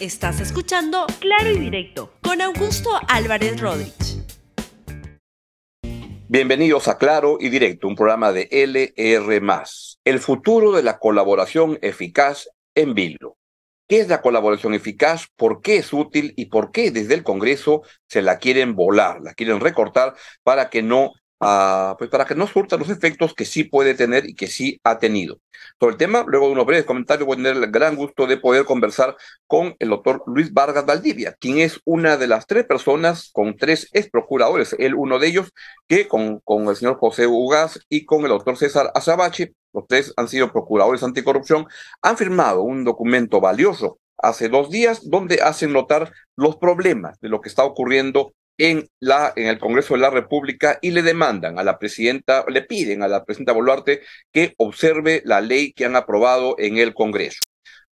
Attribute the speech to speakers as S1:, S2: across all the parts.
S1: Estás escuchando Claro y Directo con Augusto Álvarez Rodríguez.
S2: Bienvenidos a Claro y Directo, un programa de LR. El futuro de la colaboración eficaz en Vilo. ¿Qué es la colaboración eficaz? ¿Por qué es útil? ¿Y por qué desde el Congreso se la quieren volar, la quieren recortar para que no pues para que no surta los efectos que sí puede tener y que sí ha tenido. Sobre el tema, luego de unos breves comentarios, voy a tener el gran gusto de poder conversar con el doctor Luis Vargas Valdivia, quien es una de las tres personas con tres ex procuradores, él uno de ellos, que con, con el señor José Ugaz y con el doctor César Azabache, los tres han sido procuradores anticorrupción, han firmado un documento valioso hace dos días donde hacen notar los problemas de lo que está ocurriendo en, la, en el Congreso de la República y le demandan a la presidenta, le piden a la presidenta Boluarte que observe la ley que han aprobado en el Congreso.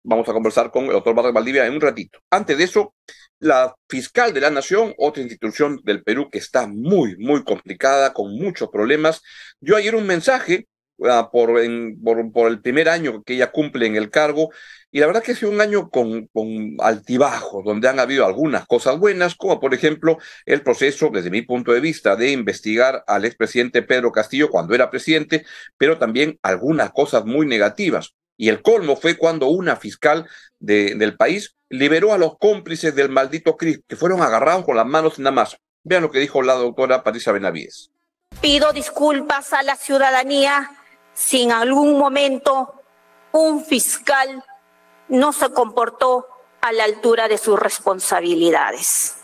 S2: Vamos a conversar con el doctor Vargas Valdivia en un ratito. Antes de eso, la fiscal de la Nación, otra institución del Perú que está muy, muy complicada, con muchos problemas, dio ayer un mensaje uh, por, por, por el primer año que ella cumple en el cargo y la verdad que ha sido un año con, con altibajos, donde han habido algunas cosas buenas, como por ejemplo el proceso, desde mi punto de vista, de investigar al expresidente Pedro Castillo cuando era presidente, pero también algunas cosas muy negativas. Y el colmo fue cuando una fiscal de, del país liberó a los cómplices del maldito CRIS, que fueron agarrados con las manos en la masa. Vean lo que dijo la doctora Patricia Benavides.
S3: Pido disculpas a la ciudadanía si en algún momento un fiscal no se comportó a la altura de sus responsabilidades.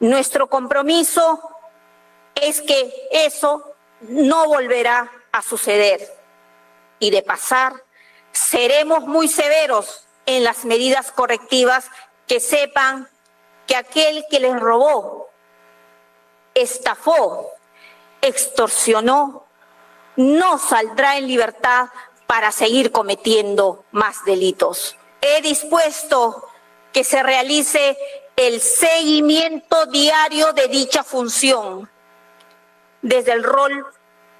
S3: Nuestro compromiso es que eso no volverá a suceder y de pasar seremos muy severos en las medidas correctivas que sepan que aquel que les robó, estafó, extorsionó, no saldrá en libertad para seguir cometiendo más delitos. He dispuesto que se realice el seguimiento diario de dicha función, desde el rol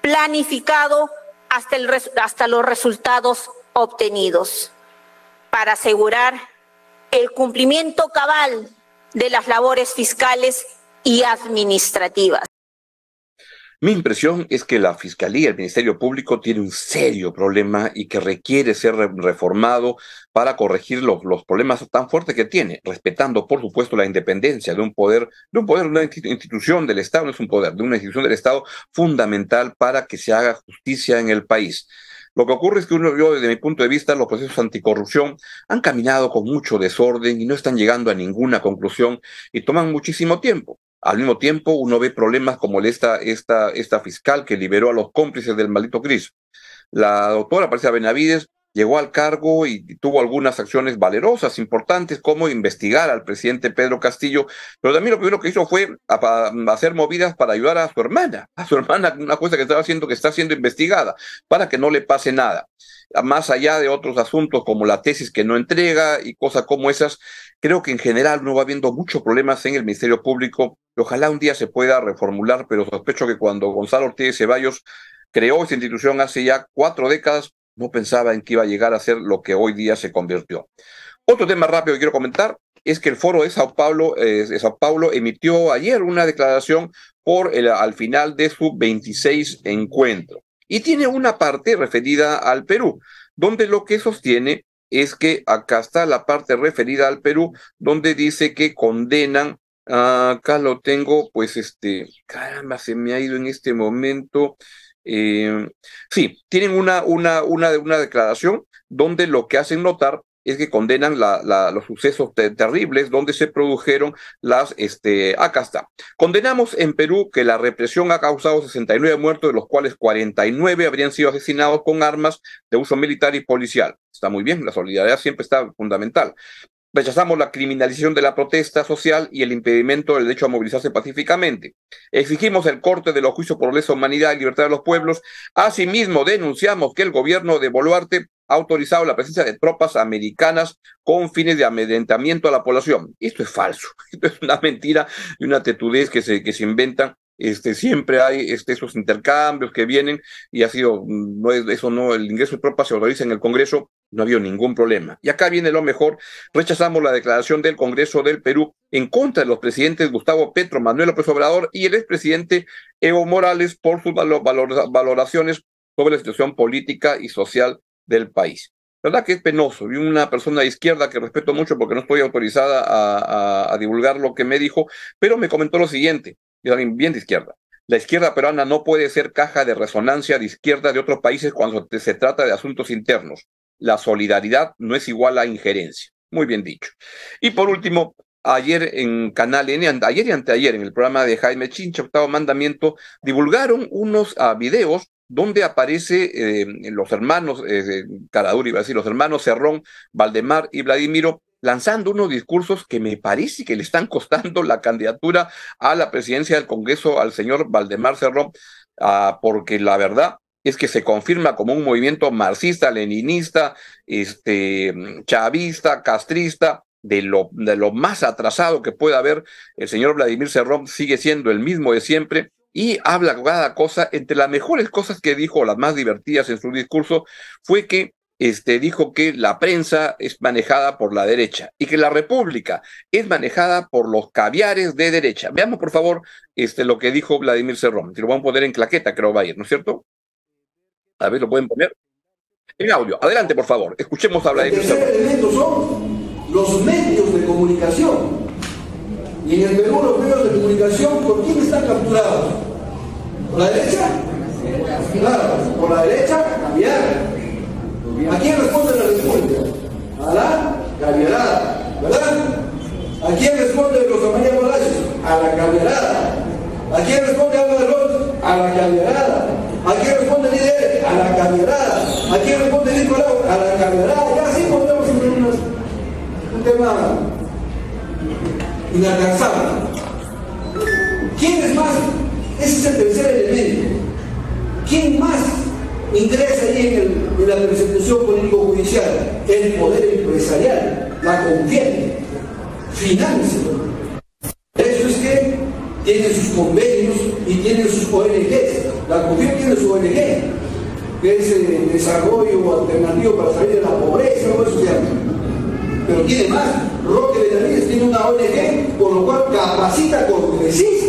S3: planificado hasta, los resultados obtenidos, para asegurar el cumplimiento cabal de las labores fiscales y administrativas.
S2: Mi impresión es que la Fiscalía, el Ministerio Público, tiene un serio problema y que requiere ser reformado para corregir los, problemas tan fuertes que tiene, respetando, por supuesto, la independencia de un poder, de un poder, de una institución del Estado, no es un poder, de una institución del Estado fundamental para que se haga justicia en el país. Lo que ocurre es que uno, yo desde mi punto de vista, los procesos anticorrupción han caminado con mucho desorden y no están llegando a ninguna conclusión y toman muchísimo tiempo. Al mismo tiempo, uno ve problemas como esta, esta, esta fiscal que liberó a los cómplices del maldito Cris. La doctora Patricia Benavides llegó al cargo y tuvo algunas acciones valerosas, importantes, como investigar al presidente Pedro Castillo, pero también lo primero que hizo fue hacer movidas para ayudar a su hermana, a su hermana, una cosa que estaba haciendo, que está siendo investigada, para que no le pase nada. Más allá de otros asuntos como la tesis que no entrega y cosas como esas, creo que en general no va habiendo muchos problemas en el Ministerio Público. Ojalá un día se pueda reformular, pero sospecho que cuando Gonzalo Ortiz Ceballos creó esta institución hace ya cuatro décadas, no pensaba en que iba a llegar a ser lo que hoy día se convirtió. Otro tema rápido que quiero comentar es que el foro de Sao Paulo, eh, emitió ayer una declaración al final de su 26 encuentro. Y tiene una parte referida al Perú, donde lo que sostiene es que acá está la parte referida al Perú, donde dice que condenan, acá lo tengo, pues este, caramba, se me ha ido en este momento. Eh, sí, tienen una, una, una, una declaración donde lo que hacen notar es que condenan los sucesos terribles donde se produjeron las, este, acá está. Condenamos en Perú que la represión ha causado 69 muertos, de los cuales 49 habrían sido asesinados con armas de uso militar y policial. Está muy bien, la solidaridad siempre está fundamental. Rechazamos la criminalización de la protesta social y el impedimento del derecho a movilizarse pacíficamente. Exigimos el corte de los juicios por lesa humanidad y libertad de los pueblos. Asimismo, denunciamos que el gobierno de Boluarte ha autorizado la presencia de tropas americanas con fines de amedrentamiento a la población. Esto es falso, esto es una mentira y una tetudez que se, que se inventan. Este, siempre hay este, esos intercambios que vienen y ha sido, no es, eso no, el ingreso de tropas se autoriza en el Congreso no había ningún problema. Y acá viene lo mejor, rechazamos la declaración del Congreso del Perú en contra de los presidentes Gustavo Petro, Manuel López Obrador y el expresidente Evo Morales por sus valoraciones sobre la situación política y social del país. ¿Verdad que es penoso? Vi una persona de izquierda que respeto mucho porque no estoy autorizada a, divulgar lo que me dijo, pero me comentó lo siguiente, yo también bien de izquierda. La izquierda peruana no puede ser caja de resonancia de izquierda de otros países cuando se trata de asuntos internos la solidaridad no es igual a injerencia. Muy bien dicho. Y por último, ayer en Canal N, ayer y anteayer, en el programa de Jaime Chincha, Octavo Mandamiento, divulgaron unos uh, videos donde aparece eh, los hermanos, eh, Caradura iba a decir, los hermanos Cerrón, Valdemar y Vladimiro, lanzando unos discursos que me parece que le están costando la candidatura a la presidencia del Congreso al señor Valdemar Cerrón, uh, porque la verdad es que se confirma como un movimiento marxista, leninista, este, chavista, castrista, de lo, de lo más atrasado que pueda haber. El señor Vladimir Cerrón sigue siendo el mismo de siempre y habla cada cosa. Entre las mejores cosas que dijo, las más divertidas en su discurso, fue que este, dijo que la prensa es manejada por la derecha y que la república es manejada por los caviares de derecha. Veamos, por favor, este, lo que dijo Vladimir Cerrón. Si lo vamos a poner en claqueta, creo va a ir, ¿no es cierto? A ver, ¿lo pueden poner? En audio. Adelante, por favor. Escuchemos hablar
S4: de El tercer elemento son los medios de comunicación. Y en el Perú los medios de comunicación, ¿por quién están capturados? ¿Por la derecha? Claro, por la derecha, cambiar. ¿A quién responde la República? A la cambiarada, ¿verdad? ¿A quién responde Rosa María Palacios? A la cambiarada. ¿A quién responde Álvaro A la cambiarada. ¿A quién responde líder? A la camionada. ¿A quién responde Nicolau? A la camionada. Ya así podemos tener un tema inalcanzable. ¿Quién es más? Ese es el tercer elemento. ¿Quién más ingresa ahí en, la persecución político-judicial? El poder empresarial, la confianza, financia. Eso es que tiene sus convenios y tiene sus ONGs. La COFIO tiene su ONG, que es el desarrollo alternativo para salir de la pobreza, o eso se Pero tiene más. Roque Benavides tiene una ONG, por lo cual capacita congresistas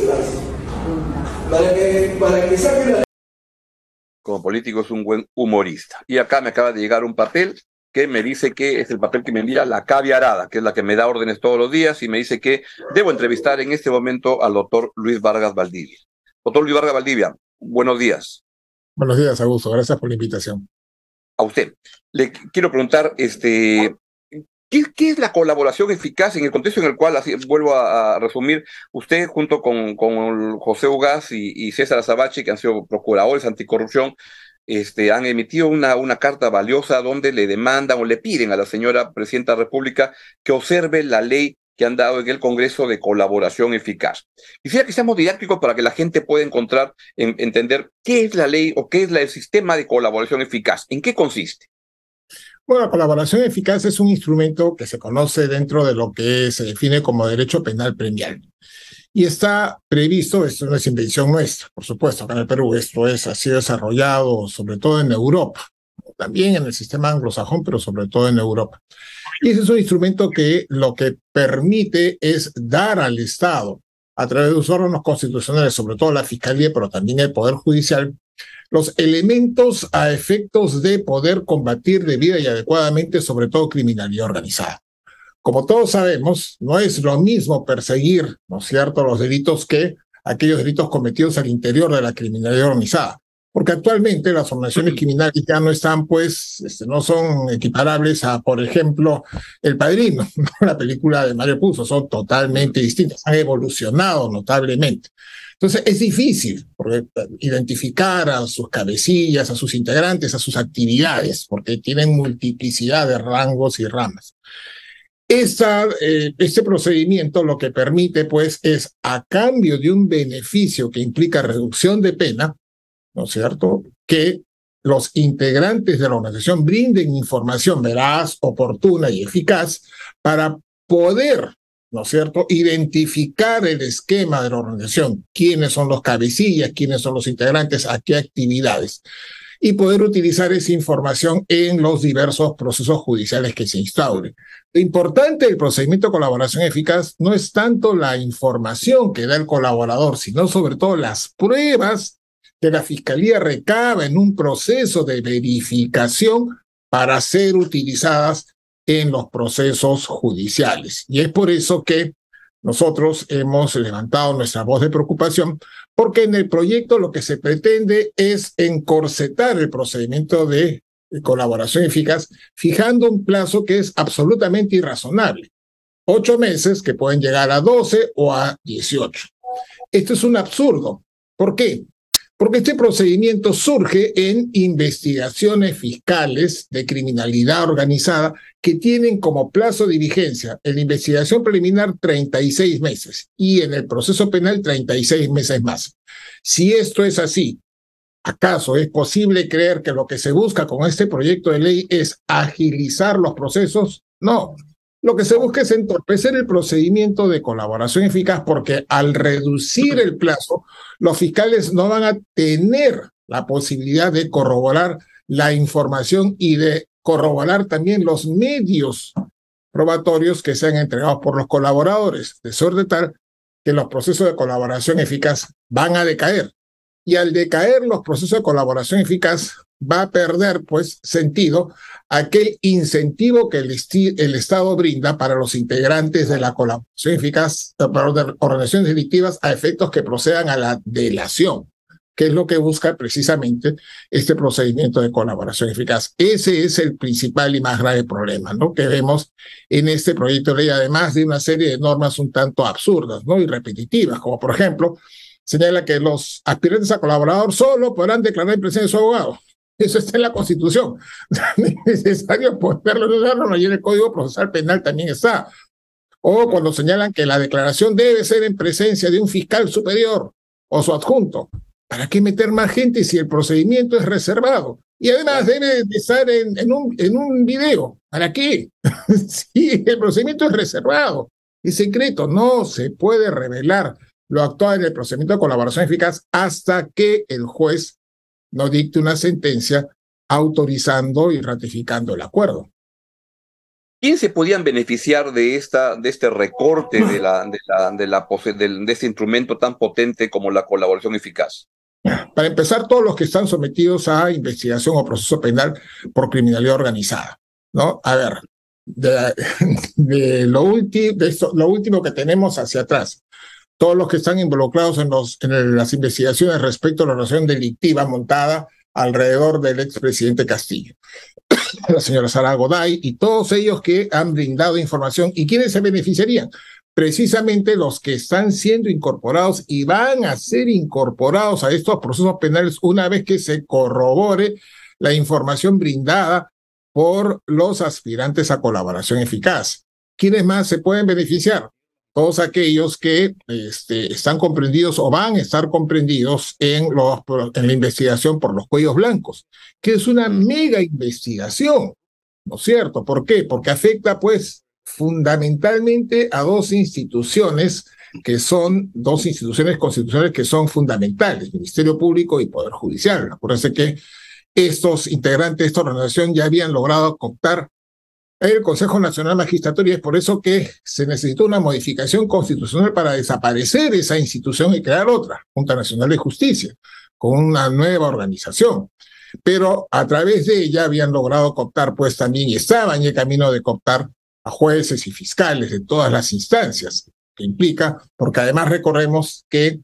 S4: para que, para que saquen la
S2: como político es un buen humorista. Y acá me acaba de llegar un papel que me dice que es el papel que me envía la caviarada, que es la que me da órdenes todos los días, y me dice que debo entrevistar en este momento al doctor Luis Vargas Valdivia. Doctor Luis Vargas Valdivia, buenos días.
S5: Buenos días, Augusto. Gracias por la invitación.
S2: A usted. Le quiero preguntar, este, ¿qué, es la colaboración eficaz en el contexto en el cual, así vuelvo a, resumir, usted junto con, José Ugaz y, César Azabachi, que han sido procuradores anticorrupción, este, han emitido una, carta valiosa donde le demandan o le piden a la señora Presidenta de la República que observe la ley que han dado en el Congreso de colaboración eficaz. Quisiera que seamos didácticos para que la gente pueda encontrar, entender qué es la ley o qué es el sistema de colaboración eficaz, en qué consiste.
S5: Bueno, la colaboración eficaz es un instrumento que se conoce dentro de lo que se define como derecho penal premial. Y está previsto, esto no es invención nuestra, por supuesto, acá en el Perú, esto es, ha sido desarrollado sobre todo en Europa, también en el sistema anglosajón, pero sobre todo en Europa. Y ese es un instrumento que lo que permite es dar al Estado, a través de sus órganos constitucionales, sobre todo la Fiscalía, pero también el Poder Judicial, los elementos a efectos de poder combatir debida y adecuadamente, sobre todo criminalidad organizada. Como todos sabemos, no es lo mismo perseguir, ¿no es cierto?, los delitos que aquellos delitos cometidos al interior de la criminalidad organizada. Porque actualmente las organizaciones criminales ya no están, pues, este, no son equiparables a, por ejemplo, El Padrino, la película de Mario Puzo, son totalmente distintas, han evolucionado notablemente. Entonces es difícil porque, identificar a sus cabecillas, a sus integrantes, a sus actividades, porque tienen multiplicidad de rangos y ramas. Eh, este procedimiento lo que permite, pues, es a cambio de un beneficio que implica reducción de pena, ¿no es cierto?, que los integrantes de la organización brinden información veraz, oportuna y eficaz para poder, ¿no es cierto?, identificar el esquema de la organización, quiénes son los cabecillas, quiénes son los integrantes, a qué actividades y poder utilizar esa información en los diversos procesos judiciales que se instauren. Lo importante del procedimiento de colaboración eficaz no es tanto la información que da el colaborador, sino sobre todo las pruebas que la Fiscalía recaba en un proceso de verificación para ser utilizadas en los procesos judiciales. Y es por eso que nosotros hemos levantado nuestra voz de preocupación porque en el proyecto lo que se pretende es encorsetar el procedimiento de colaboración eficaz, fijando un plazo que es absolutamente irrazonable. Ocho meses que pueden llegar a doce o a dieciocho. Esto es un absurdo. ¿Por qué? Porque este procedimiento surge en investigaciones fiscales de criminalidad organizada que tienen como plazo de vigencia en la investigación preliminar 36 meses y en el proceso penal 36 meses más. Si esto es así, ¿acaso es posible creer que lo que se busca con este proyecto de ley es agilizar los procesos? No, lo que se busca es entorpecer el procedimiento de colaboración eficaz porque al reducir el plazo, los fiscales no van a tener la posibilidad de corroborar la información y de corroborar también los medios probatorios que sean entregados por los colaboradores, de suerte tal que los procesos de colaboración eficaz van a decaer. Y al decaer los procesos de colaboración eficaz, va a perder pues sentido aquel incentivo que el, Estado brinda para los integrantes de la colaboración eficaz, para organizaciones delictivas a efectos que procedan a la delación, que es lo que busca precisamente este procedimiento de colaboración eficaz. Ese es el principal y más grave problema ¿no? que vemos en este proyecto de ley, además de una serie de normas un tanto absurdas ¿no? y repetitivas, como por ejemplo señala que los aspirantes a colaborador solo podrán declarar en presencia de su abogado. Eso está en la Constitución. es necesario ponerlo en el Código Procesal Penal también está. O cuando señalan que la declaración debe ser en presencia de un fiscal superior o su adjunto. ¿Para qué meter más gente si el procedimiento es reservado? Y además debe estar en, en, un, en un video. ¿Para qué? si el procedimiento es reservado, es secreto, no se puede revelar lo actual en el procedimiento de colaboración eficaz hasta que el juez no dicte una sentencia autorizando y ratificando el acuerdo.
S2: ¿Quién se podían beneficiar de, esta, de este recorte de, la, de, la, de, la, de este instrumento tan potente como la colaboración eficaz?
S5: Para empezar, todos los que están sometidos a investigación o proceso penal por criminalidad organizada. ¿no? A ver, de, lo, de lo último que tenemos hacia atrás, todos los que están involucrados en, las investigaciones respecto a la relación delictiva montada alrededor del expresidente Castillo, la señora Sara Goday y todos ellos que han brindado información y quiénes se beneficiarían. Precisamente los que están siendo incorporados y van a ser incorporados a estos procesos penales una vez que se corrobore la información brindada por los aspirantes a colaboración eficaz. ¿Quiénes más se pueden beneficiar? Todos aquellos que este, están comprendidos o van a estar comprendidos en, en la investigación por los cuellos blancos, que es una mega investigación, ¿no es cierto? ¿Por qué? Porque afecta pues fundamentalmente a dos instituciones que son dos instituciones constitucionales que son fundamentales, Ministerio Público y Poder Judicial. Acuérdense que estos integrantes de esta organización ya habían logrado cooptar el Consejo Nacional Magistratural y es por eso que se necesitó una modificación constitucional para desaparecer esa institución y crear otra, Junta Nacional de Justicia, con una nueva organización. Pero a través de ella habían logrado cooptar, pues también, y estaban en el camino de cooptar a jueces y fiscales de todas las instancias, que implica, porque además recordemos que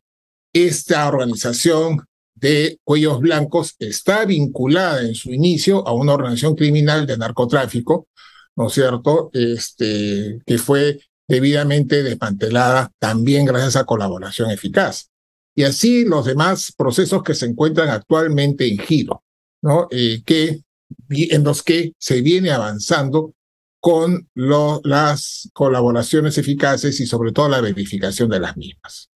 S5: esta organización de cuellos blancos está vinculada en su inicio a una organización criminal de narcotráfico, ¿no es cierto?, este, que fue debidamente desmantelada también gracias a colaboración eficaz. Y así los demás procesos que se encuentran actualmente en giro, ¿no? Eh, que, en los que se viene avanzando con las colaboraciones eficaces y sobre todo la verificación de las mismas.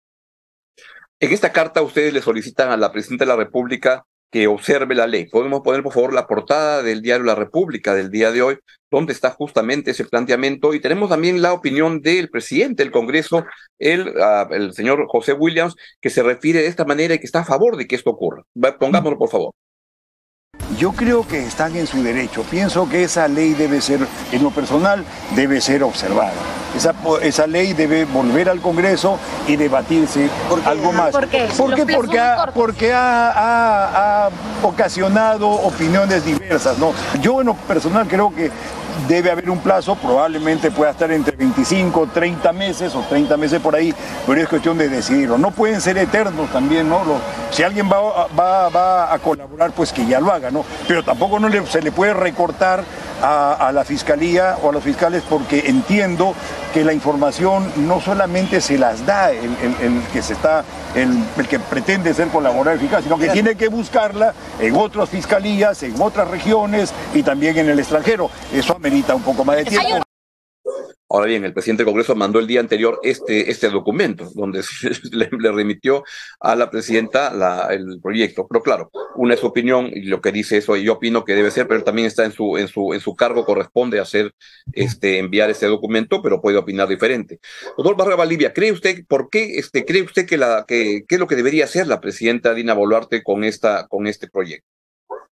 S2: En esta carta ustedes le solicitan a la Presidenta de la República que observe la ley. Podemos poner, por favor, la portada del diario La República del día de hoy, donde está justamente ese planteamiento. Y tenemos también la opinión del presidente del Congreso, el, ah, el señor José Williams, que se refiere de esta manera y que está a favor de que esto ocurra. Pongámoslo, por favor.
S6: Yo creo que están en su derecho. Pienso que esa ley debe ser, en lo personal, debe ser observada. Esa, esa ley debe volver al Congreso y debatirse algo más.
S7: ¿Por qué?
S6: Porque, porque, ha, porque ha, ha, ocasionado opiniones diversas. ¿no? Yo en lo personal creo que debe haber un plazo, probablemente pueda estar entre 25, 30 meses o 30 meses por ahí, pero es cuestión de decidirlo. No pueden ser eternos también, ¿no? Si alguien va, va, va, a colaborar, pues que ya lo haga, ¿no? Pero tampoco no se le puede recortar a, la fiscalía o a los fiscales porque entiendo que la información no solamente se las da el, que se está, el, que pretende ser colaborador eficaz, sino que tiene que buscarla en otras fiscalías, en otras regiones y también en el extranjero. Eso amerita un poco más de tiempo.
S2: Ahora bien, el presidente del Congreso mandó el día anterior este, este documento, donde le, remitió a la presidenta la, el proyecto. Pero claro, una es su opinión y lo que dice eso, y yo opino que debe ser, pero también está en su, en su, en su cargo, corresponde hacer, este, enviar ese documento, pero puede opinar diferente. Doctor Barra Valdivia, ¿cree usted, por qué, este, cree usted que la, que, qué es lo que debería hacer la presidenta Dina Boluarte con esta, con este proyecto?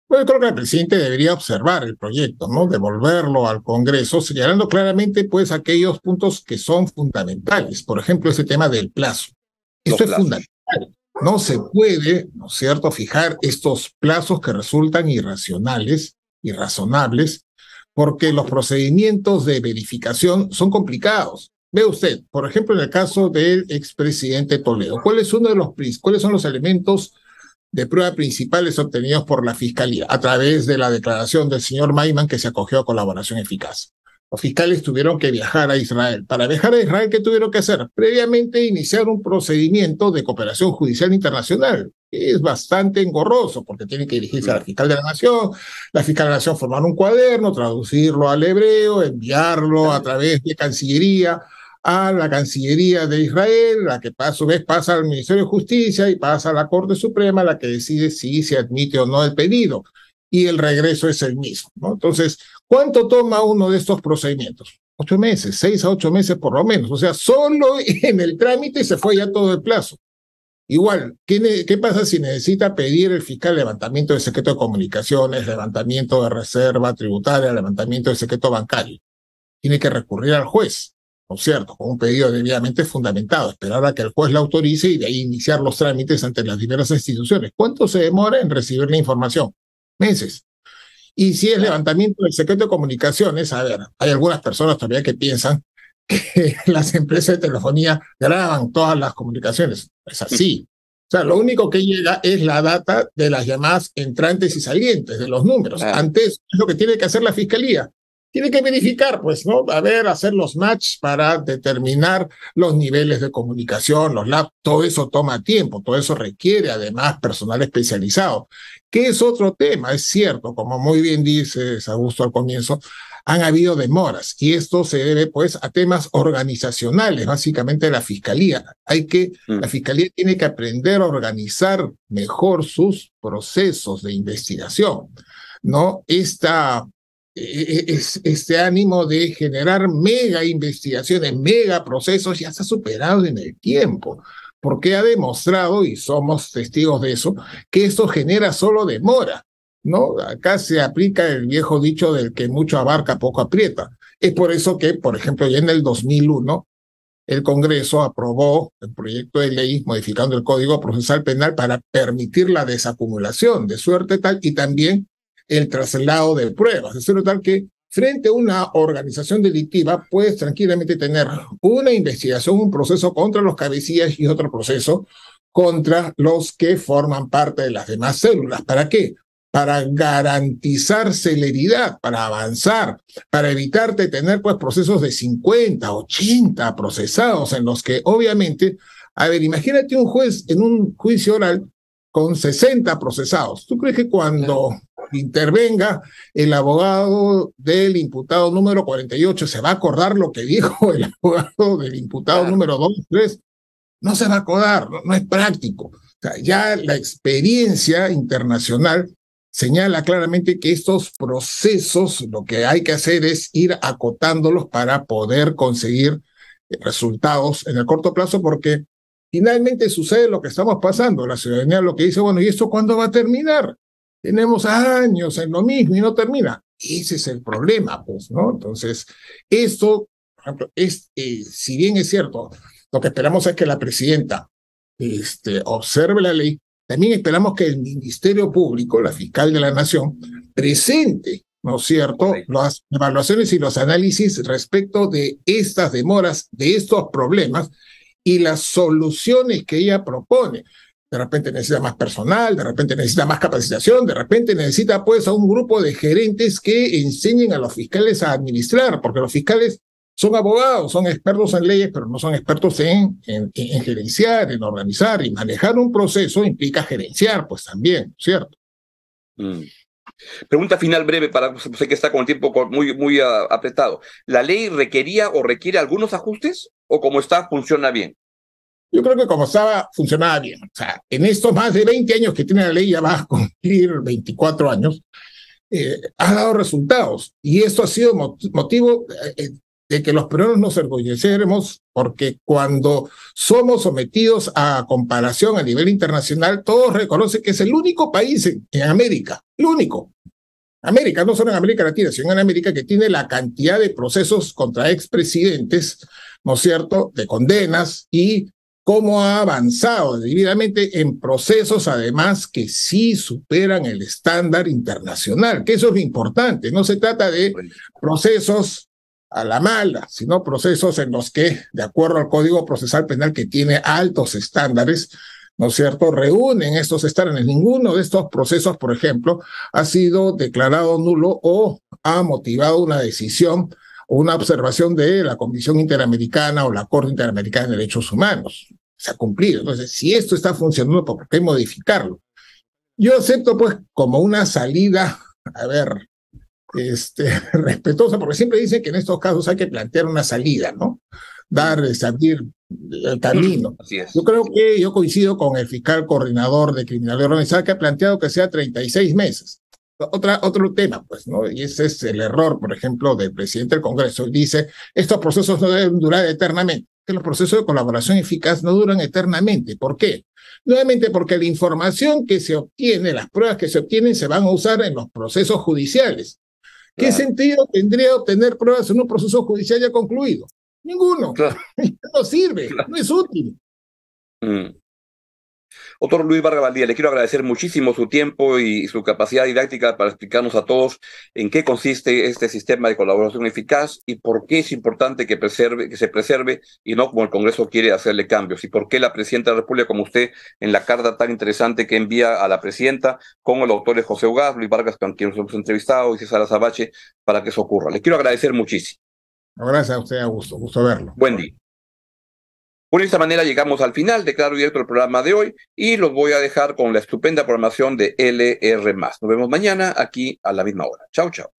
S5: Bueno, yo creo que el presidente debería observar el proyecto, ¿no? Devolverlo al Congreso, señalando claramente, pues, aquellos puntos que son fundamentales. Por ejemplo, ese tema del plazo. Esto es fundamental. No se puede, ¿no es cierto?, fijar estos plazos que resultan irracionales, irrazonables, porque los procedimientos de verificación son complicados. Ve usted, por ejemplo, en el caso del expresidente Toledo, ¿cuál es uno de los, ¿cuáles son los elementos de prueba principales obtenidos por la Fiscalía a través de la declaración del señor Maiman que se acogió a colaboración eficaz. Los fiscales tuvieron que viajar a Israel. Para viajar a Israel, ¿qué tuvieron que hacer? Previamente iniciar un procedimiento de cooperación judicial internacional, es bastante engorroso, porque tienen que dirigirse a la fiscal de la Nación, la fiscal de la Nación formar un cuaderno, traducirlo al hebreo, enviarlo a través de Cancillería, a la Cancillería de Israel, la que a su vez pasa al Ministerio de Justicia y pasa a la Corte Suprema, la que decide si se admite o no el pedido. Y el regreso es el mismo. Entonces, ¿cuánto toma uno de estos procedimientos? Ocho meses, seis a ocho meses por lo menos. O sea, solo en el trámite se fue ya todo el plazo. Igual, ¿qué, ¿qué, pasa si necesita pedir el fiscal levantamiento de secreto de comunicaciones, levantamiento de reserva tributaria, levantamiento de secreto bancario? Tiene que recurrir al juez. ¿No es cierto? Con un pedido debidamente fundamentado, esperar a que el juez lo autorice y de ahí iniciar los trámites ante las diversas instituciones. ¿Cuánto se demora en recibir la información? Meses. Y si es levantamiento del secreto de comunicaciones, a ver, hay algunas personas todavía que piensan que las empresas de telefonía graban todas las comunicaciones. Es así. O sea, lo único que llega es la data de las llamadas entrantes y salientes, de los números. Antes es lo que tiene que hacer la fiscalía tiene que verificar, pues, ¿no? A ver, hacer los match para determinar los niveles de comunicación, los labs, todo eso toma tiempo, todo eso requiere además personal especializado, que es otro tema, es cierto, como muy bien dice Augusto al comienzo, han habido demoras y esto se debe pues a temas organizacionales, básicamente la fiscalía. Hay que, mm. la fiscalía tiene que aprender a organizar mejor sus procesos de investigación. ¿no? Esta es, este ánimo de generar mega investigaciones, mega procesos, ya está superado en el tiempo, porque ha demostrado, y somos testigos de eso, que esto genera solo demora. ¿no? Acá se aplica el viejo dicho del que mucho abarca, poco aprieta. Es por eso que, por ejemplo, ya en el 2001, el Congreso aprobó el proyecto de ley modificando el Código Procesal Penal para permitir la desacumulación de suerte tal y también el traslado de pruebas. Es tal que frente a una organización delictiva puedes tranquilamente tener una investigación, un proceso contra los cabecillas y otro proceso contra los que forman parte de las demás células. ¿Para qué? Para garantizar celeridad, para avanzar, para evitarte tener pues procesos de 50, 80 procesados en los que obviamente, a ver, imagínate un juez en un juicio oral con 60 procesados. ¿Tú crees que cuando intervenga el abogado del imputado número 48, se va a acordar lo que dijo el abogado del imputado número 2, 3, no se va a acordar, no, es práctico. O sea, ya la experiencia internacional señala claramente que estos procesos lo que hay que hacer es ir acotándolos para poder conseguir resultados en el corto plazo porque finalmente sucede lo que estamos pasando. La ciudadanía lo que dice, bueno, ¿y esto cuándo va a terminar? Tenemos años en lo mismo y no termina. Ese es el problema, pues, ¿no? Entonces, esto, por ejemplo, es, eh, si bien es cierto, lo que esperamos es que la presidenta este, observe la ley, también esperamos que el Ministerio Público, la fiscal de la Nación, presente, ¿no es cierto?, las evaluaciones y los análisis respecto de estas demoras, de estos problemas y las soluciones que ella propone de repente necesita más personal, de repente necesita más capacitación, de repente necesita pues a un grupo de gerentes que enseñen a los fiscales a administrar, porque los fiscales son abogados, son expertos en leyes, pero no son expertos en, en, gerenciar, en organizar y manejar un proceso implica gerenciar, pues también, ¿cierto?
S2: Mm. Pregunta final breve para sé que está con el tiempo muy, muy uh, apretado. ¿La ley requería o requiere algunos ajustes o como está funciona bien?
S5: Yo creo que como estaba, funcionaba bien. O sea, en estos más de 20 años que tiene la ley, ya va a cumplir 24 años, eh, ha dado resultados. Y esto ha sido motivo eh, de que los peruanos nos orgullecemos, porque cuando somos sometidos a comparación a nivel internacional, todos reconocen que es el único país en, en América, el único, América, no solo en América Latina, sino en América que tiene la cantidad de procesos contra expresidentes, ¿no es cierto?, de condenas y cómo ha avanzado debidamente en procesos, además, que sí superan el estándar internacional, que eso es lo importante. No se trata de procesos a la mala, sino procesos en los que, de acuerdo al Código Procesal Penal, que tiene altos estándares, ¿no es cierto?, reúnen estos estándares. Ninguno de estos procesos, por ejemplo, ha sido declarado nulo o ha motivado una decisión o una observación de la Comisión Interamericana o la Corte Interamericana de Derechos Humanos. Se ha cumplido. Entonces, si esto está funcionando, ¿por qué modificarlo? Yo acepto, pues, como una salida, a ver, este, respetuosa, porque siempre dicen que en estos casos hay que plantear una salida, ¿no? Dar, abrir el camino. Yo creo que yo coincido con el fiscal coordinador de criminalidad organizada que ha planteado que sea 36 meses. Otra, otro tema, pues, ¿no? Y ese es el error, por ejemplo, del presidente del Congreso. Dice, estos procesos no deben durar eternamente. Que los procesos de colaboración eficaz no duran eternamente. ¿Por qué? Nuevamente porque la información que se obtiene, las pruebas que se obtienen, se van a usar en los procesos judiciales. ¿Qué sentido tendría obtener pruebas en un proceso judicial ya concluido? Ninguno. no sirve, no es útil.
S2: Mm. Doctor Luis Vargas Valdía, le quiero agradecer muchísimo su tiempo y su capacidad didáctica para explicarnos a todos en qué consiste este sistema de colaboración eficaz y por qué es importante que, preserve, que se preserve y no como el Congreso quiere hacerle cambios y por qué la Presidenta de la República, como usted, en la carta tan interesante que envía a la Presidenta con los doctores José Ugaz, Luis Vargas, con quien nos hemos entrevistado, y César Azabache, para que eso ocurra. Le quiero agradecer muchísimo.
S5: Gracias a usted, Augusto. Gusto verlo.
S2: Buen día. Por esta manera llegamos al final de Claro Directo del programa de hoy y los voy a dejar con la estupenda programación de LR. Nos vemos mañana aquí a la misma hora. Chao, chao.